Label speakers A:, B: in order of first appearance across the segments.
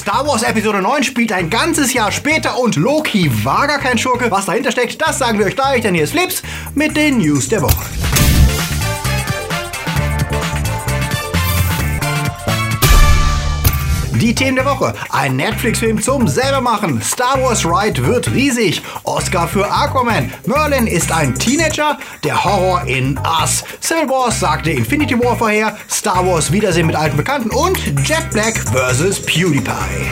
A: Star Wars Episode 9 spielt ein ganzes Jahr später und Loki war gar kein Schurke. Was dahinter steckt, das sagen wir euch gleich, denn hier ist Flips mit den News der Woche. Die Themen der Woche. Ein Netflix-Film zum selbermachen. Star Wars Ride wird riesig. Oscar für Aquaman. Merlin ist ein Teenager. Der Horror in Us. Civil Wars sagte Infinity War vorher. Star Wars Wiedersehen mit alten Bekannten und Jack Black vs. PewDiePie.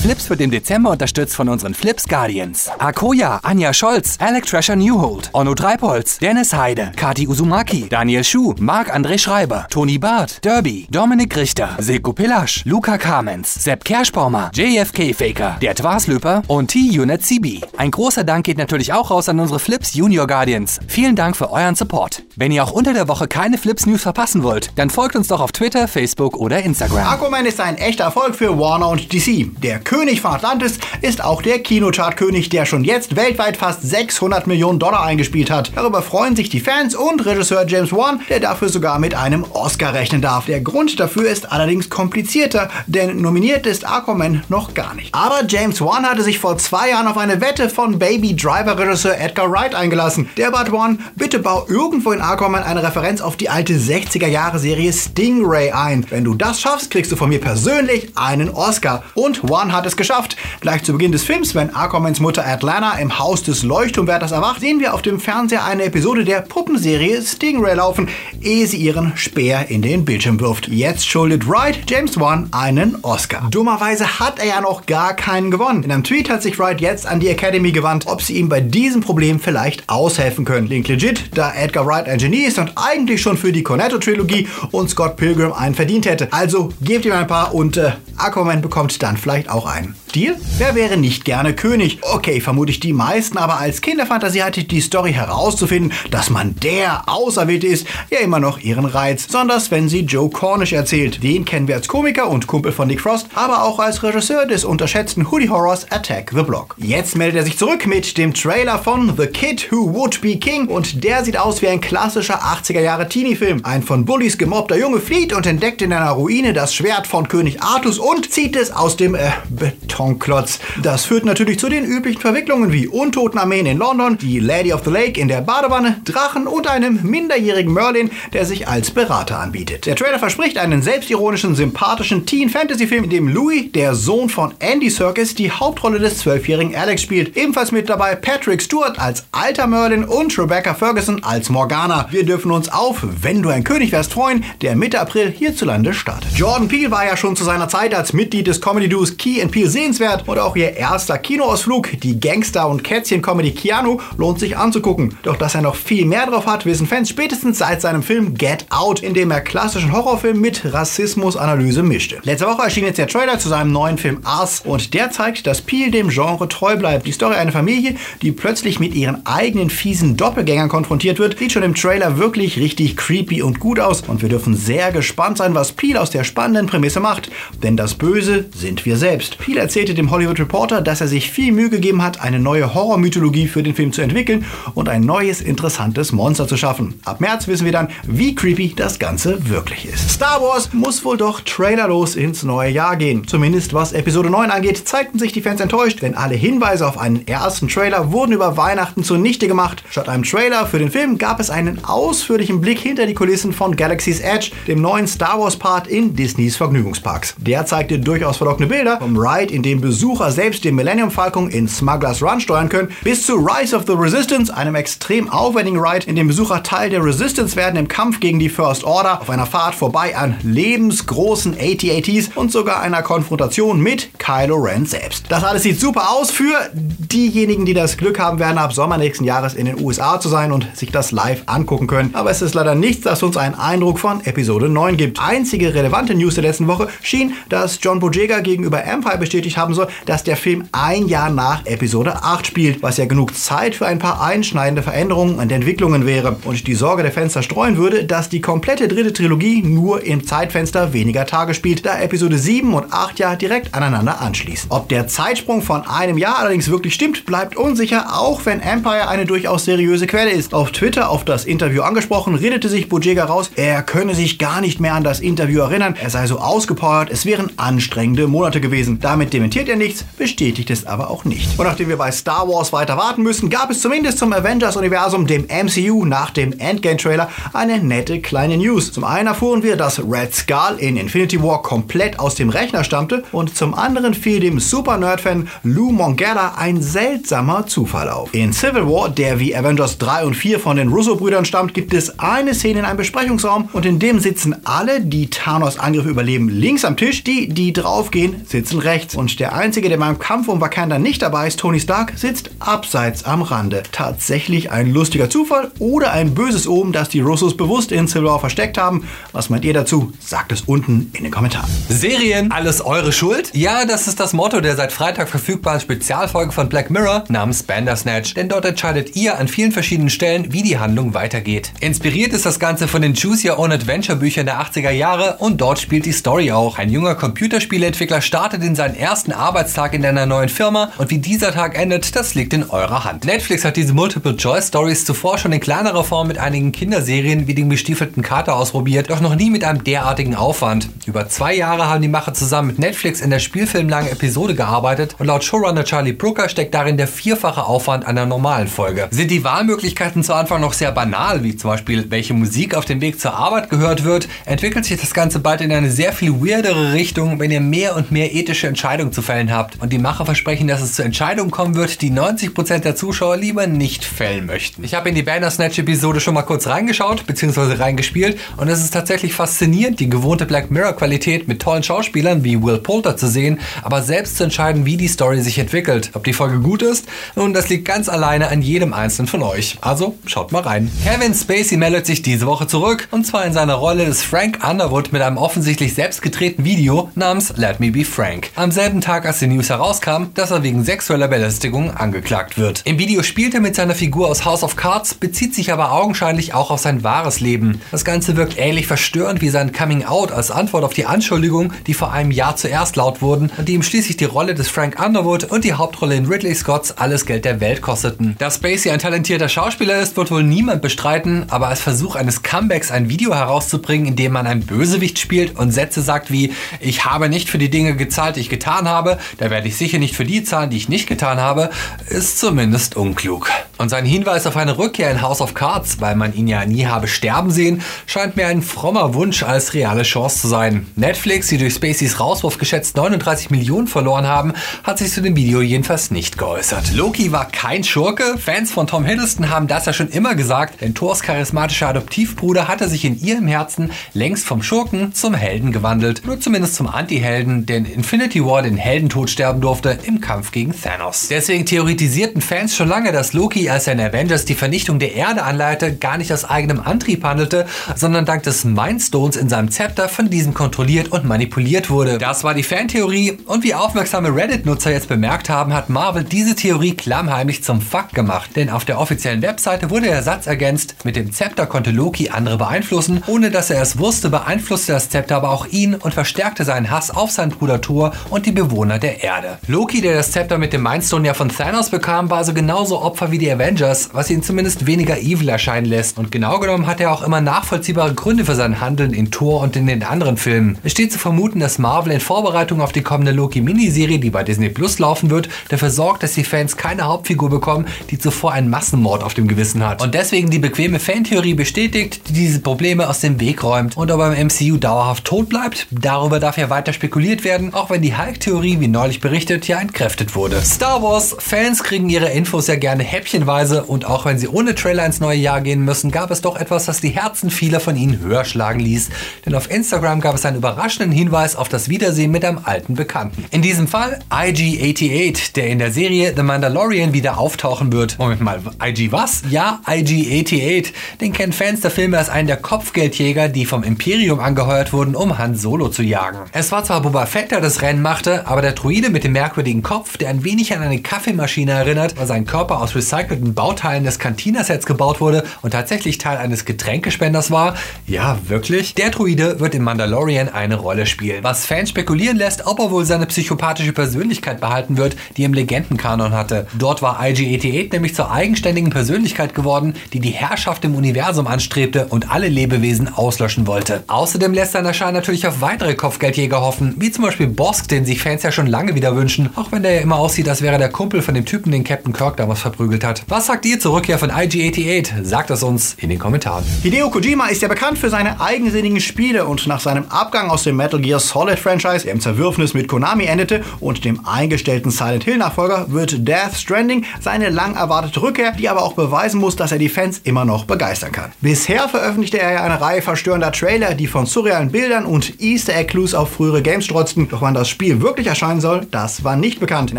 B: Flips wird im Dezember unterstützt von unseren Flips Guardians. Akoya, Anja Scholz, Alec Trasher Newhold, Onno Treipholz, Dennis Heide, Kati Uzumaki, Daniel Schuh, Marc-André Schreiber, Toni Barth, Derby, Dominik Richter, Silko Pillasch, Luca Kamens, Sepp Kerschbaumer, JFK Faker, der Twaslöper und T-Unit CB. Ein großer Dank geht natürlich auch raus an unsere Flips Junior Guardians. Vielen Dank für euren Support. Wenn ihr auch unter der Woche keine Flips News verpassen wollt, dann folgt uns doch auf Twitter, Facebook oder Instagram.
A: Aquaman ist ein echter Erfolg für Warner und DC. Der König von Atlantis ist auch der Kinochartkönig, der schon jetzt weltweit fast 600 Millionen Dollar eingespielt hat. Darüber freuen sich die Fans und Regisseur James Wan, der dafür sogar mit einem Oscar rechnen darf. Der Grund dafür ist allerdings komplizierter, denn nominiert ist Aquaman noch gar nicht. Aber James Wan hatte sich vor zwei Jahren auf eine Wette von Baby Driver Regisseur Edgar Wright eingelassen. Der bat Wan, bitte bau irgendwo in Aquaman eine Referenz auf die alte 60er Jahre Serie Stingray ein. Wenn du das schaffst, kriegst du von mir persönlich einen Oscar. Und Wan hat es geschafft. Gleich zu Beginn des Films, wenn Aquamans Mutter Atlanta im Haus des Leuchtturmwärters erwacht, sehen wir auf dem Fernseher eine Episode der Puppenserie Stingray laufen, ehe sie ihren Speer in den Bildschirm wirft. Jetzt schuldet Wright James Wan einen Oscar. Dummerweise hat er ja noch gar keinen gewonnen. In einem Tweet hat sich Wright jetzt an die Academy gewandt, ob sie ihm bei diesem Problem vielleicht aushelfen können. Link legit, da Edgar Wright ein Genie ist und eigentlich schon für die Cornetto-Trilogie und Scott Pilgrim einen verdient hätte. Also gebt ihm ein paar und äh, Aquaman bekommt dann vielleicht auch einen. Deal? Wer wäre nicht gerne König? Okay, vermute ich die meisten, aber als Kinderfantasie hatte ich die Story herauszufinden, dass man der Auserwählte ist, ja immer noch ihren Reiz. Besonders wenn sie Joe Cornish erzählt. Den kennen wir als Komiker und Kumpel von Nick Frost, aber auch als Regisseur des unterschätzten Hoodie Horrors Attack the Block. Jetzt meldet er sich zurück mit dem Trailer von The Kid Who Would Be King und der sieht aus wie ein klassischer 80er Jahre Teenie-Film. Ein von Bullies gemobbter Junge flieht und entdeckt in einer Ruine das Schwert von König Artus und zieht es aus dem äh, Betonklotz. Das führt natürlich zu den üblichen Verwicklungen wie Untotenarmeen in London, die Lady of the Lake in der Badewanne, Drachen und einem minderjährigen Merlin, der sich als Berater anbietet. Der Trailer verspricht einen selbstironischen, sympathischen Teen-Fantasy-Film, in dem Louis, der Sohn von Andy Serkis, die Hauptrolle des zwölfjährigen Alex spielt. Ebenfalls mit dabei Patrick Stewart als alter Merlin und Rebecca Ferguson als Morgana. Wir dürfen uns auf Wenn du ein König wärst freuen, der Mitte April hierzulande startet. Jordan Peele war ja schon zu seiner Zeit als Mitglied des Comedy-Duos Key and Peele sehenswert und auch ihr erster Kinoausflug, die Gangster- und Kätzchen-Comedy Keanu, lohnt sich anzugucken. Doch dass er noch viel mehr drauf hat, wissen Fans spätestens seit seinem Film Get Out, in dem er klassischen Horrorfilm mit Rassismusanalyse mischte. Letzte Woche erschien jetzt der Trailer zu seinem neuen Film Us und der zeigt, dass Peele dem Genre treu bleibt. Die Story einer Familie, die plötzlich mit ihren eigenen fiesen Doppelgängern konfrontiert wird, sieht schon im Trailer wirklich richtig creepy und gut aus und wir dürfen sehr gespannt sein, was Peele aus der spannenden Prämisse macht, denn das Böse sind wir selbst. Peele erzählte dem Hollywood Reporter, dass er sich viel Mühe gegeben hat, eine neue Horrormythologie für den Film zu entwickeln und ein neues interessantes Monster zu schaffen. Ab März wissen wir dann, wie creepy das Ganze wirklich ist. Star Wars muss wohl doch trailerlos ins neue Jahr gehen. Zumindest was Episode 9 angeht, zeigten sich die Fans enttäuscht, denn alle Hinweise auf einen ersten Trailer wurden über Weihnachten zunichte gemacht. Statt einem Trailer für den Film gab es einen ausführlichen Blick hinter die Kulissen von Galaxy's Edge, dem neuen Star Wars Part in Disneys Vergnügungsparks. Der zeigte durchaus verlockende Bilder vom Ride, in dem Besucher selbst den Millennium Falcon in Smugglers Run steuern können, bis zu Rise of the Resistance, einem extrem aufwendigen Ride, in dem Besucher Teil der Resistance werden im Kampf gegen die First Order auf einer Fahrt vorbei an lebensgroßen AT-ATs und sogar einer Konfrontation mit Kylo Ren selbst. Das alles sieht super aus für diejenigen, die das Glück haben werden, ab Sommer nächsten Jahres in den USA zu sein und sich das live angucken können. Aber es ist leider nichts, das uns einen Eindruck von Episode 9 gibt. Einzige relevante News der letzten Woche schien, dass John Boyega gegenüber Empire bestätigt haben soll, dass der Film ein Jahr nach Episode 8 spielt, was ja genug Zeit für ein paar einschneidende Veränderungen und Entwicklungen wäre. Und die Sorge der Fans streuen würde, dass die komplette dritte Trilogie nur im Zeitfenster weniger Tage spielt, da Episode 7 und 8 ja direkt aneinander anschließen. Ob der Zeitsprung von einem Jahr allerdings wirklich stimmt, bleibt unsicher, auch wenn Empire eine durchaus seriöse Quelle ist. Auf Twitter auf das Interview angesprochen, redete sich Bojega raus, er könne sich gar nicht mehr an das Interview erinnern, er sei so ausgepowert, es wären anstrengende Monate gewesen. Damit dementiert er nichts, bestätigt es aber auch nicht. Und nachdem wir bei Star Wars weiter warten müssen, gab es zumindest zum Avengers-Universum, dem MCU, nach dem Endgame-Trailer eine nette kleine News. Zum einen erfuhren wir, dass Red Skull in Infinity War komplett aus dem Rechner stammte und zum anderen fiel dem Super-Nerd-Fan Lou Mongella ein seltsamer Zufall auf. In Civil War, der wie Avengers 3 und 4 von den Russo-Brüdern stammt, gibt es eine Szene in einem Besprechungsraum und in dem sitzen alle, die Thanos Angriff überleben, links am Tisch, die, die draufgehen, sitzen rechts. Und der einzige, der beim Kampf um Wakanda nicht dabei ist, Tony Stark, sitzt abseits am Rande. Tatsächlich ein lustiger Zufall oder ein böses Omen, das die Russos bewusst in Civil War versteckt haben. Was meint ihr dazu? Sagt es unten in den Kommentaren.
B: Serien, alles eure Schuld? Ja, das ist das Motto der seit Freitag verfügbaren Spezialfolge von Black Mirror namens Bandersnatch. Denn dort entscheidet ihr an vielen verschiedenen Stellen, wie die Handlung weitergeht. Inspiriert ist das Ganze von den Choose Your Own Adventure Büchern der 80er Jahre und dort spielt die Story auch. Ein junger Computerspieleentwickler startet in seinen ersten Arbeitstag in einer neuen Firma und wie dieser Tag endet, das liegt in eurer Hand. Netflix hat diese Multiple Choice Stories zuvor schon in kleinerer Form mit einigen Kinderserien wie dem gestiefelten Kater ausprobiert, doch noch nie mit einem derartigen Aufwand. Über zwei Jahre haben die Macher zusammen mit Netflix in der spielfilmlangen Episode gearbeitet und laut Showrunner Charlie Brooker steckt darin der vierfache Aufwand einer normalen Folge. Sind die Wahlmöglichkeiten zu Anfang noch sehr banal, wie zum Beispiel welche Musik auf dem Weg zur Arbeit gehört wird, entwickelt sich das Ganze bald in eine sehr viel weirdere Richtung, wenn ihr mehr und mehr ethische Entscheidungen zu fällen habt. Und die Macher versprechen, dass es zu Entscheidungen kommen wird, die 90% der Zuschauer lieber nicht fällen möchten. Ich habe in die Bandersnatch-Episode schon mal kurz reingeschaut, beziehungsweise reingespielt und es ist tatsächlich faszinierend, die gewohnte Black Mirror-Qualität mit tollen Schauspielern wie Will Poulter zu sehen, aber selbst zu entscheiden, wie die Story sich entwickelt. Ob die Folge gut ist? Nun, das liegt ganz alleine an jedem einzelnen von euch. Also schaut mal rein. Kevin Spacey meldet sich diese Woche zurück und zwar in seiner Rolle des Frank Underwood mit einem offensichtlich selbst gedrehten Video namens Let Me Be Frank. Am selben Tag, als die News herauskam, dass er wegen sexueller Belästigung angeklagt wird. Im Video spielt er mit seiner Figur aus House of Cards, bezieht sich aber augenscheinlich auch auf sein wahres Leben. Das Ganze wirkt ähnlich verstörend wie sein Coming Out als Antwort auf die Anschuldigungen, die vor einem Jahr zuerst laut wurden und die ihm schließlich die Rolle des Frank Underwood und die Hauptrolle in Ridley Scotts alles Geld der Welt kosteten. Dass Spacey ein talentierter Schauspieler ist, wird wohl niemand bestreiten, aber als Versuch eines Comebacks ein Video herauszubringen, in dem man ein Bösewicht spielt und Sätze sagt wie ich habe nicht für die Dinge gezahlt, die ich getan habe, da werde ich sicher nicht für die zahlen, die ich nicht getan habe, ist zumindest unklug. Und sein Hinweis auf eine Rückkehr in House of Cards, weil man ihn ja nie habe sterben sehen, scheint mir ein frommer Wunsch als reale Chance zu sein. Netflix, die durch Spaceys Rauswurf geschätzt 39 Millionen verloren haben, hat sich zu dem Video jedenfalls nicht geäußert. Loki war kein Schurke. Fans von Tom Hiddleston haben das ja schon immer gesagt, denn Thors charismatischer Adoptivbruder hatte sich in ihrem Herzen längst vom Schurken zum Helden gewandelt. Nur zumindest zum Anti-Helden, der in Infinity War den Heldentod sterben durfte im Kampf gegen Thanos. Deswegen theoretisierten Fans schon lange, dass Loki, als er in Avengers die Vernichtung der Erde anleitete, gar nicht aus eigenem Antrieb handelte, sondern dank des Mindstones in seinem Zepter von diesem kontrolliert und manipuliert wurde. Das war die Fantheorie und wie aufmerksame Reddit-Nutzer jetzt bemerkt haben, hat Marvel diese Theorie klammheimlich zum Fakt gemacht. Denn auf der offiziellen Webseite wurde der Satz ergänzt, mit dem Zepter konnte Loki andere beeinflussen, ohne dass er es wusste, beeinflusste das Zepter aber auch ihn und verstärkte seinen Hass auf seinen Bruder Thor und die Bewohner der Erde. Loki, der das Zepter mit dem Mindstone ja von Thanos bekam, war also genauso Opfer wie die Avengers, was ihn zumindest weniger evil erscheinen lässt. Und genau genommen hat er auch immer nachvollziehbare Gründe für sein Handeln in Thor und in den anderen Filmen. Es steht zu vermuten, dass Marvel in Vorbereitung auf die kommende Loki-Miniserie, die bei Disney Plus laufen wird, dafür sorgt, dass die Fans keine Hauptfigur bekommen, die zuvor einen Massenmord auf dem Gewissen hat. Und deswegen die bequeme Fantheorie bestätigt, die diese Probleme aus dem Weg räumt. Und ob er im MCU dauerhaft tot bleibt, darüber darf ja weiter spekuliert werden, auch wenn die Hulk-Theorie, wie neulich berichtet, ja entkräftet wurde. Star Wars, Fans kriegen ihre Infos ja gerne häppchenweise und auch wenn sie ohne Trailer ins neue Jahr gehen müssen, gab es doch etwas, das die Herzen vieler von ihnen höher schlagen ließ. Denn auf Instagram gab es einen überraschenden Hinweis auf das Wiedersehen mit einem alten Bekannten. In diesem Fall IG-88, der in der Serie The Mandalorian wieder auftauchen wird. Moment mal, IG was? Ja, IG-88. Den kennen Fans der Filme als einen der Kopfgeldjäger, die vom Imperium angeheuert wurden, um Han Solo zu jagen. Es war zwar Boba Fett, der das Rennen machte, aber der Druide mit dem merkwürdigen Kopf, der ein wenig an eine Kaffeemaschine erinnert, weil sein Körper aus gerecycelten Bauteilen des Cantina-Sets gebaut wurde und tatsächlich Teil eines Getränkespenders war? Ja, wirklich? Der Druide wird in Mandalorian eine Rolle spielen, was Fans spekulieren lässt, ob er wohl seine psychopathische Persönlichkeit behalten wird, die im Legendenkanon hatte. Dort war IG-88 nämlich zur eigenständigen Persönlichkeit geworden, die die Herrschaft im Universum anstrebte und alle Lebewesen auslöschen wollte. Außerdem lässt sein Erscheinen natürlich auf weitere Kopfgeldjäger hoffen, wie zum Beispiel Bosk, den sich Fans ja schon lange wieder wünschen, auch wenn der ja immer aussieht, als wäre der Kumpel von dem Typen, den Captain Kirk damals verprügelt hat. Was sagt ihr zur Rückkehr von IG-88? Sagt es uns in den Kommentaren.
A: Hideo Kojima ist ja bekannt für seine eigensinnigen Spiele und nach seinem Abgang aus dem Metal Gear Solid Franchise, der im Zerwürfnis mit Konami endete und dem eingestellten Silent Hill Nachfolger, wird Death Stranding seine lang erwartete Rückkehr, die aber auch beweisen muss, dass er die Fans immer noch begeistern kann. Bisher veröffentlichte er ja eine Reihe verstörender Trailer, die von surrealen Bildern und Easter Egg Clues auf frühere Games strotzten. Doch wann das Spiel wirklich erscheinen soll, das war nicht bekannt. In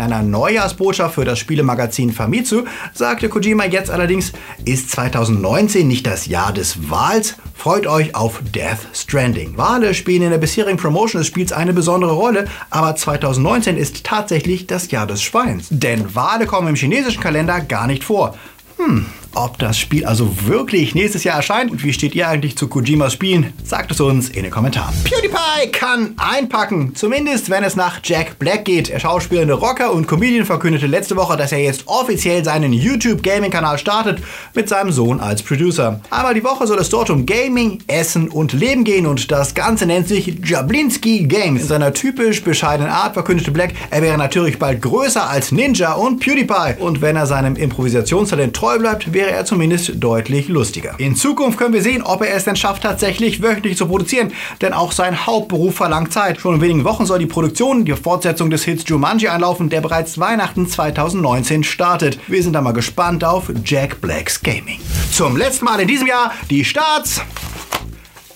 A: einer Neujahrsbotschaft für das Spielemagazin Famitsu sagte Kojima jetzt allerdings, ist 2019 nicht das Jahr des Wals? Freut euch auf Death Stranding. Wale spielen in der bisherigen Promotion des Spiels eine besondere Rolle, aber 2019 ist tatsächlich das Jahr des Schweins. Denn Wale kommen im chinesischen Kalender gar nicht vor. Hm, ob das Spiel also wirklich nächstes Jahr erscheint und wie steht ihr eigentlich zu Kojimas Spielen? Sagt es uns in den Kommentaren. PewDiePie kann einpacken, zumindest wenn es nach Jack Black geht. Der schauspielende Rocker und Comedian verkündete letzte Woche, dass er jetzt offiziell seinen YouTube-Gaming-Kanal startet mit seinem Sohn als Producer. Einmal die Woche soll es dort um Gaming, Essen und Leben gehen und das Ganze nennt sich Jablinski Games. In seiner typisch bescheidenen Art verkündete Black, er wäre natürlich bald größer als Ninja und PewDiePie. Und wenn er seinem Improvisationstalent treu bleibt, wäre er zumindest deutlich lustiger. In Zukunft können wir sehen, ob er es denn schafft, tatsächlich wöchentlich zu produzieren, denn auch sein Hauptberuf verlangt Zeit. Schon in wenigen Wochen soll die Produktion, die Fortsetzung des Hits Jumanji einlaufen, der bereits Weihnachten 2019 startet. Wir sind da mal gespannt auf Jack Blacks Gaming. Zum letzten Mal in diesem Jahr die Starts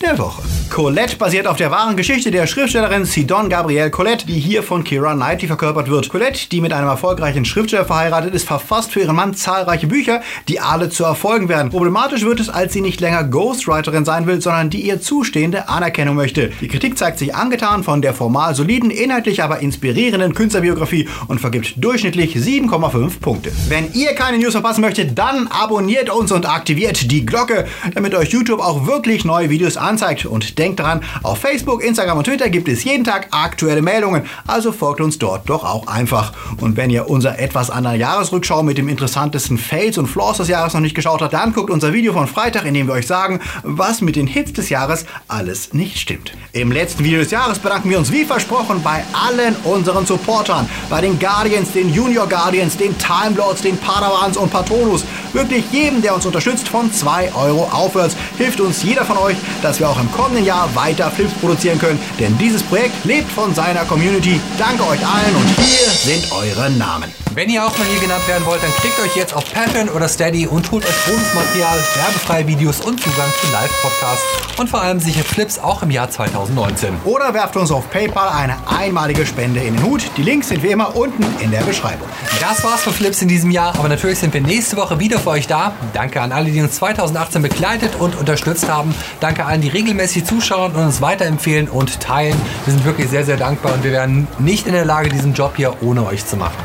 A: der Woche. Colette basiert auf der wahren Geschichte der Schriftstellerin Sidon Gabrielle Colette, die hier von Kira Knightley verkörpert wird. Colette, die mit einem erfolgreichen Schriftsteller verheiratet ist, verfasst für ihren Mann zahlreiche Bücher, die alle zu Erfolgen werden. Problematisch wird es, als sie nicht länger Ghostwriterin sein will, sondern die ihr zustehende Anerkennung möchte. Die Kritik zeigt sich angetan von der formal soliden, inhaltlich aber inspirierenden Künstlerbiografie und vergibt durchschnittlich 7,5 Punkte. Wenn ihr keine News verpassen möchtet, dann abonniert uns und aktiviert die Glocke, damit euch YouTube auch wirklich neue Videos anzeigt. Und denkt daran, auf Facebook, Instagram und Twitter gibt es jeden Tag aktuelle Meldungen, also folgt uns dort doch auch einfach. Und wenn ihr unser etwas andere Jahresrückschau mit dem interessantesten Fails und Flaws des Jahres noch nicht geschaut habt, dann guckt unser Video von Freitag, in dem wir euch sagen, was mit den Hits des Jahres alles nicht stimmt. Im letzten Video des Jahres bedanken wir uns wie versprochen bei allen unseren Supportern, bei den Guardians, den Junior Guardians, den Time den Padawans und Patronus. Wirklich jedem, der uns unterstützt, von 2 Euro aufwärts, hilft uns jeder von euch, dass wir auch im kommenden Jahr weiter Flips produzieren können. Denn dieses Projekt lebt von seiner Community. Danke euch allen und hier sind eure Namen.
B: Wenn ihr auch mal hier genannt werden wollt, dann klickt euch jetzt auf Patreon oder Steady und holt euch Bonusmaterial, werbefreie Videos und Zugang zu Live-Podcasts und vor allem sichert Flips auch im Jahr 2019.
A: Oder werft uns auf PayPal eine einmalige Spende in den Hut. Die Links sind wie immer unten in der Beschreibung.
B: Das war's für Flips in diesem Jahr, aber natürlich sind wir nächste Woche wieder für euch da. Danke an alle, die uns 2018 begleitet und unterstützt haben. Danke allen, die regelmäßig zuschauen und uns weiterempfehlen und teilen. Wir sind wirklich sehr, sehr dankbar und wir wären nicht in der Lage, diesen Job hier ohne euch zu machen.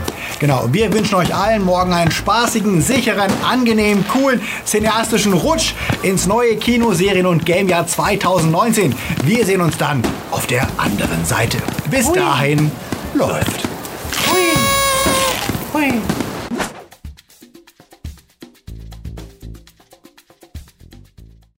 A: Genau, wir wünschen euch allen morgen einen spaßigen, sicheren, angenehmen, coolen, cineastischen Rutsch ins neue Kino, Serien und Gamejahr 2019. Wir sehen uns dann auf der anderen Seite. Bis
C: Hui.
A: dahin läuft.